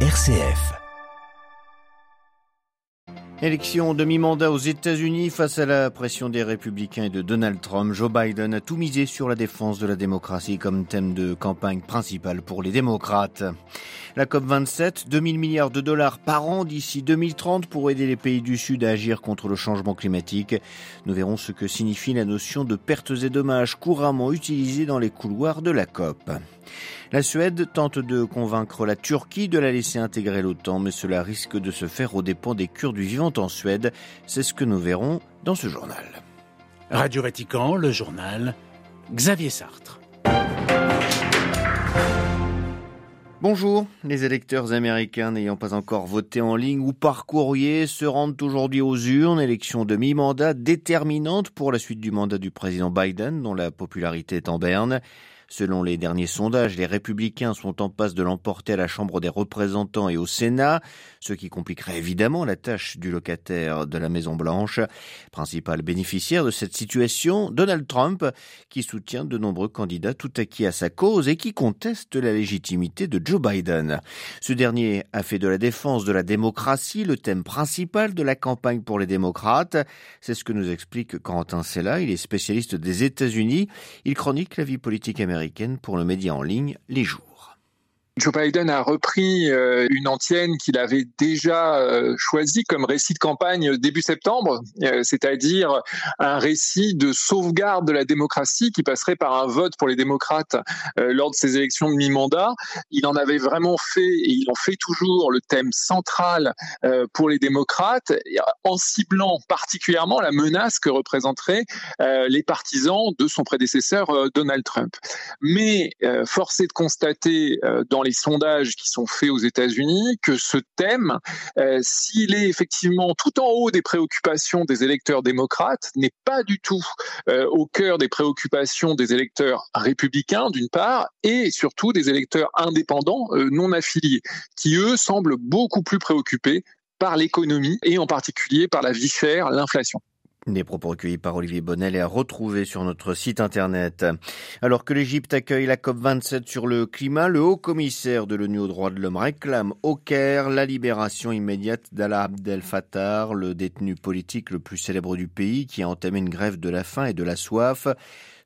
RCF. Élection demi-mandat aux États-Unis face à la pression des républicains et de Donald Trump. Joe Biden a tout misé sur la défense de la démocratie comme thème de campagne principale pour les démocrates. La COP27, 2000 milliards de dollars par an d'ici 2030 pour aider les pays du Sud à agir contre le changement climatique. Nous verrons ce que signifie la notion de pertes et dommages couramment utilisée dans les couloirs de la COP. La Suède tente de convaincre la Turquie de la laisser intégrer l'OTAN, mais cela risque de se faire aux dépens des Kurdes en Suède. C'est ce que nous verrons dans ce journal. Radio Vatican, le journal Xavier Sartre. Bonjour, les électeurs américains n'ayant pas encore voté en ligne ou par courrier se rendent aujourd'hui aux urnes, élection de mi-mandat déterminante pour la suite du mandat du président Biden dont la popularité est en berne. Selon les derniers sondages, les républicains sont en passe de l'emporter à la Chambre des représentants et au Sénat, ce qui compliquerait évidemment la tâche du locataire de la Maison-Blanche. Principal bénéficiaire de cette situation, Donald Trump, qui soutient de nombreux candidats tout acquis à sa cause et qui conteste la légitimité de Joe Biden. Ce dernier a fait de la défense de la démocratie le thème principal de la campagne pour les démocrates. C'est ce que nous explique Quentin Sella. Il est spécialiste des États-Unis. Il chronique la vie politique américaine pour le média en ligne Les Jours. Joe Biden a repris euh, une antienne qu'il avait déjà euh, choisie comme récit de campagne début septembre, euh, c'est-à-dire un récit de sauvegarde de la démocratie qui passerait par un vote pour les démocrates lors de ces élections de mi-mandat. Il en avait vraiment fait, et il en fait toujours, le thème central pour les démocrates, en ciblant particulièrement la menace que représenteraient les partisans de son prédécesseur Donald Trump. Mais force est de constater dans les sondages qui sont faits aux États-Unis que ce thème, euh, s'il est effectivement tout en haut des préoccupations des électeurs démocrates, n'est pas du tout euh, au cœur des préoccupations des électeurs républicains d'une part, et surtout des électeurs indépendants euh, non affiliés, qui eux semblent beaucoup plus préoccupés par l'économie et en particulier par la vie chère, l'inflation. Des propos recueillis par Olivier Bonnel et à retrouver sur notre site internet. Alors que l'Égypte accueille la COP27 sur le climat, le haut commissaire de l'ONU aux droits de l'homme réclame au Caire la libération immédiate d'Allah Abdel Fattah, le détenu politique le plus célèbre du pays qui a entamé une grève de la faim et de la soif.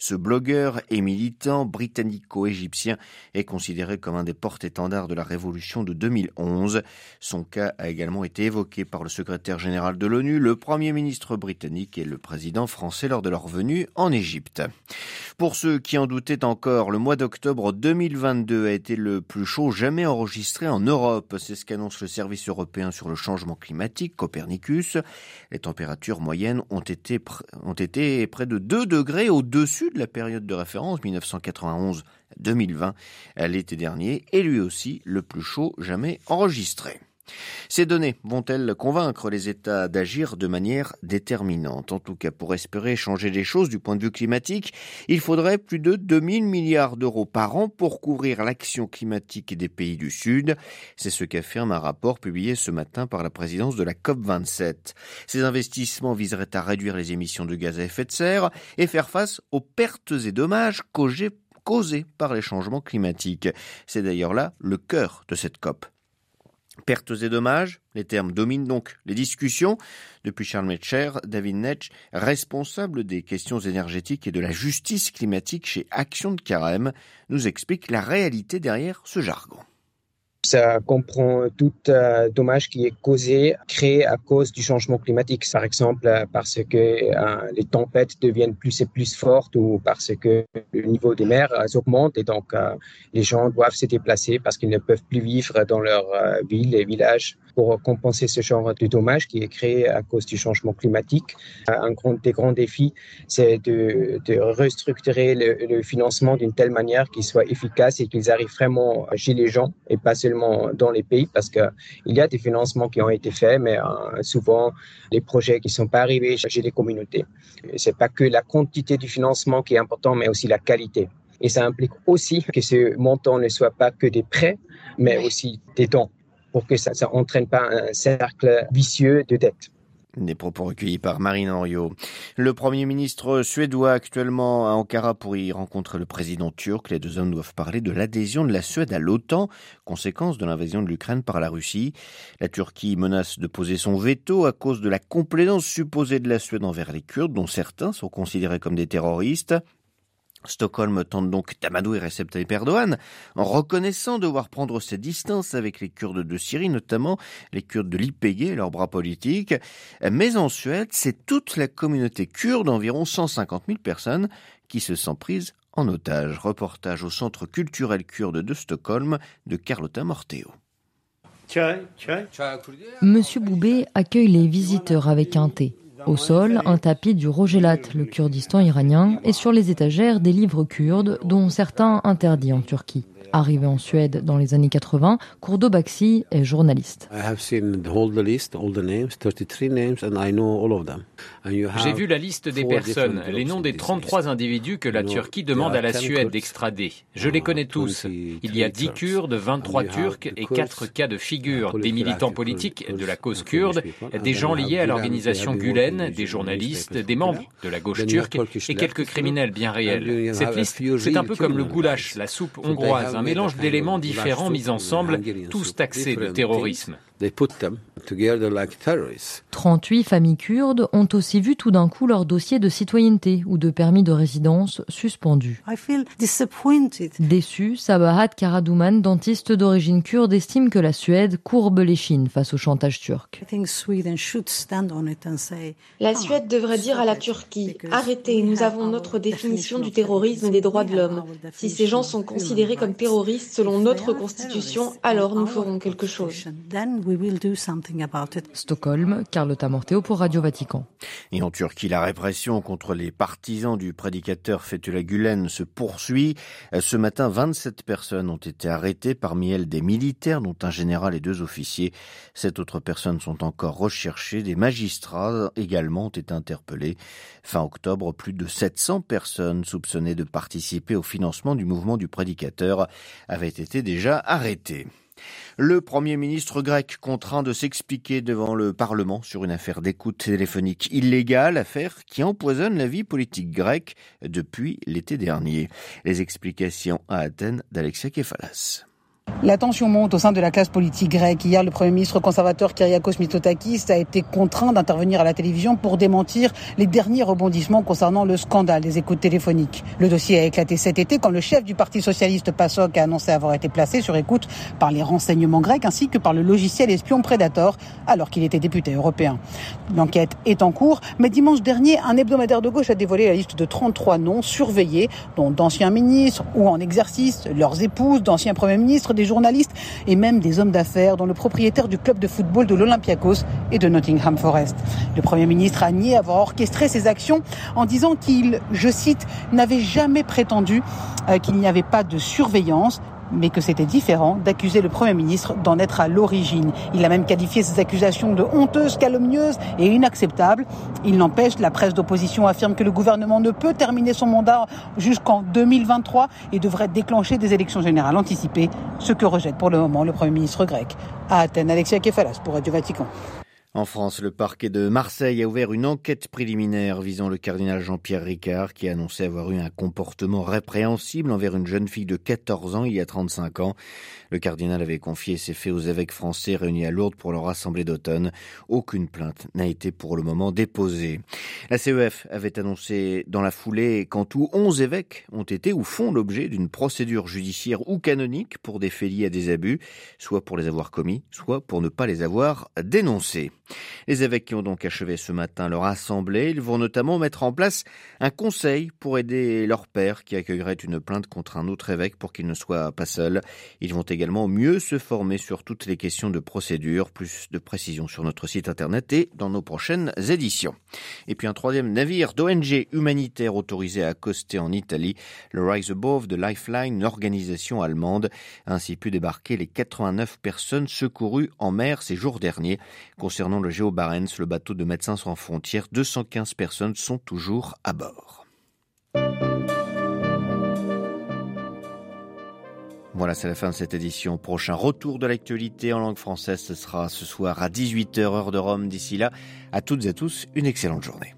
Ce blogueur et militant britannico-égyptien est considéré comme un des porte-étendards de la révolution de 2011. Son cas a également été évoqué par le secrétaire général de l'ONU, le premier ministre britannique et le président français lors de leur venue en Égypte. Pour ceux qui en doutaient encore, le mois d'octobre 2022 a été le plus chaud jamais enregistré en Europe. C'est ce qu'annonce le service européen sur le changement climatique, Copernicus. Les températures moyennes ont été, près de 2 degrés au-dessus de la période de référence 1991-2020 l'été dernier est lui aussi le plus chaud jamais enregistré. Ces données vont-elles convaincre les États d'agir de manière déterminante? En tout cas, pour espérer changer les choses du point de vue climatique, il faudrait plus de 2000 milliards d'euros par an pour couvrir l'action climatique des pays du Sud. C'est ce qu'affirme un rapport publié ce matin par la présidence de la COP27. Ces investissements viseraient à réduire les émissions de gaz à effet de serre et faire face aux pertes et dommages causés par les changements climatiques. C'est d'ailleurs là le cœur de cette COP. Pertes et dommages, les termes dominent donc les discussions. Depuis Charles Metcher, David Netsch, responsable des questions énergétiques et de la justice climatique chez Action de Carême, nous explique la réalité derrière ce jargon. Ça comprend tout euh, dommage qui est causé, créé à cause du changement climatique, par exemple euh, parce que euh, les tempêtes deviennent plus et plus fortes ou parce que le niveau des mers augmente et donc les gens doivent se déplacer parce qu'ils ne peuvent plus vivre dans leur ville et villages pour compenser ce genre de dommages qui est créé à cause du changement climatique. Un des grands défis, c'est de, restructurer le, le financement d'une telle manière qu'il soit efficace et qu'ils arrivent vraiment chez les gens et pas seulement dans les pays parce qu'il y a des financements qui ont été faits, mais euh, souvent les projets qui ne sont pas arrivés chez les communautés. C'est pas que la quantité du financement qui est important, mais aussi la qualité. Et ça implique aussi que ce montant ne soit pas que des prêts, mais aussi des dons pour que ça n'entraîne pas un cercle vicieux de dette. Des propos recueillis par Marine Henriot. Le Premier ministre suédois actuellement à Ankara pour y rencontrer le président turc. Les deux hommes doivent parler de l'adhésion de la Suède à l'OTAN, conséquence de l'invasion de l'Ukraine par la Russie. La Turquie menace de poser son veto à cause de la complaisance supposée de la Suède envers les Kurdes, dont certains sont considérés comme des terroristes. Stockholm tente donc d'amadouer Recep Tayyip Erdogan en reconnaissant devoir prendre ses distances avec les Kurdes de Syrie, notamment les Kurdes de l'IPG et leurs bras politiques. Mais en Suède, c'est toute la communauté kurde, environ 150 000 personnes, qui se sent prise en otage. Reportage au Centre culturel kurde de Stockholm de Carlotta Morteo. Monsieur Boubé accueille les visiteurs avec un thé. Au sol, un tapis du Rogelat, le Kurdistan iranien, et sur les étagères des livres kurdes, dont certains interdits en Turquie. Arrivé en Suède dans les années 80, Kurdo Baxi est journaliste. J'ai vu la liste des personnes, les noms des 33 individus que la Turquie demande à la Suède d'extrader. Je les connais tous. Il y a 10 Kurdes, 23 Turcs et 4 cas de figure, des militants politiques de la cause kurde, des gens liés à l'organisation Gulen, des journalistes, des membres de la gauche turque et quelques criminels bien réels. Cette liste, c'est un peu comme le goulash, la soupe hongroise un mélange d'éléments différents mis ensemble, tous taxés de terrorisme. 38 familles kurdes ont aussi vu tout d'un coup leur dossier de citoyenneté ou de permis de résidence suspendu. Déçu, Sabahat Karadouman, dentiste d'origine kurde, estime que la Suède courbe les chines face au chantage turc. La Suède devrait dire à la Turquie arrêtez, nous avons notre définition du terrorisme et des droits de l'homme. Si ces gens sont considérés comme terroristes selon notre constitution, alors nous ferons quelque chose. Stockholm, Carlotta Morteo pour Radio Vatican. Et en Turquie, la répression contre les partisans du prédicateur Fethullah Gulen se poursuit. Ce matin, 27 personnes ont été arrêtées, parmi elles des militaires, dont un général et deux officiers. Sept autres personnes sont encore recherchées. Des magistrats également ont été interpellés. Fin octobre, plus de 700 personnes soupçonnées de participer au financement du mouvement du prédicateur avaient été déjà arrêtées. Le Premier ministre grec contraint de s'expliquer devant le Parlement sur une affaire d'écoute téléphonique illégale, affaire qui empoisonne la vie politique grecque depuis l'été dernier. Les explications à Athènes d'Alexia Kefalas. La tension monte au sein de la classe politique grecque. Hier, le Premier ministre conservateur Kyriakos Mitsotakis a été contraint d'intervenir à la télévision pour démentir les derniers rebondissements concernant le scandale des écoutes téléphoniques. Le dossier a éclaté cet été quand le chef du Parti socialiste PASOK a annoncé avoir été placé sur écoute par les renseignements grecs ainsi que par le logiciel espion Predator alors qu'il était député européen. L'enquête est en cours, mais dimanche dernier, un hebdomadaire de gauche a dévoilé la liste de 33 noms surveillés, dont d'anciens ministres ou en exercice, leurs épouses, d'anciens premiers ministres, des journalistes et même des hommes d'affaires, dont le propriétaire du club de football de l'Olympiakos et de Nottingham Forest. Le Premier ministre a nié avoir orchestré ces actions en disant qu'il, je cite, n'avait jamais prétendu euh, qu'il n'y avait pas de surveillance mais que c'était différent d'accuser le Premier ministre d'en être à l'origine. Il a même qualifié ces accusations de honteuses, calomnieuses et inacceptables. Il n'empêche, la presse d'opposition affirme que le gouvernement ne peut terminer son mandat jusqu'en 2023 et devrait déclencher des élections générales anticipées, ce que rejette pour le moment le Premier ministre grec. À Athènes, Alexia Kefalas pour Radio Vatican. En France, le parquet de Marseille a ouvert une enquête préliminaire visant le cardinal Jean-Pierre Ricard qui a annoncé avoir eu un comportement répréhensible envers une jeune fille de 14 ans il y a 35 ans. Le cardinal avait confié ces faits aux évêques français réunis à Lourdes pour leur assemblée d'automne. Aucune plainte n'a été pour le moment déposée. La CEF avait annoncé dans la foulée qu'en tout 11 évêques ont été ou font l'objet d'une procédure judiciaire ou canonique pour des faits liés à des abus, soit pour les avoir commis, soit pour ne pas les avoir dénoncés. Les évêques qui ont donc achevé ce matin leur assemblée, ils vont notamment mettre en place un conseil pour aider leur père qui accueillerait une plainte contre un autre évêque pour qu'il ne soit pas seul. Ils vont également mieux se former sur toutes les questions de procédure, plus de précisions sur notre site internet et dans nos prochaines éditions. Et puis un troisième navire d'ONG humanitaire autorisé à accoster en Italie, le Rise Above de Lifeline, l'organisation allemande, a ainsi pu débarquer les 89 personnes secourues en mer ces jours derniers. Concernant le Géo Barents, le bateau de Médecins sans frontières, 215 personnes sont toujours à bord. Voilà, c'est la fin de cette édition. Prochain retour de l'actualité en langue française, ce sera ce soir à 18h heure de Rome. D'ici là, à toutes et à tous, une excellente journée.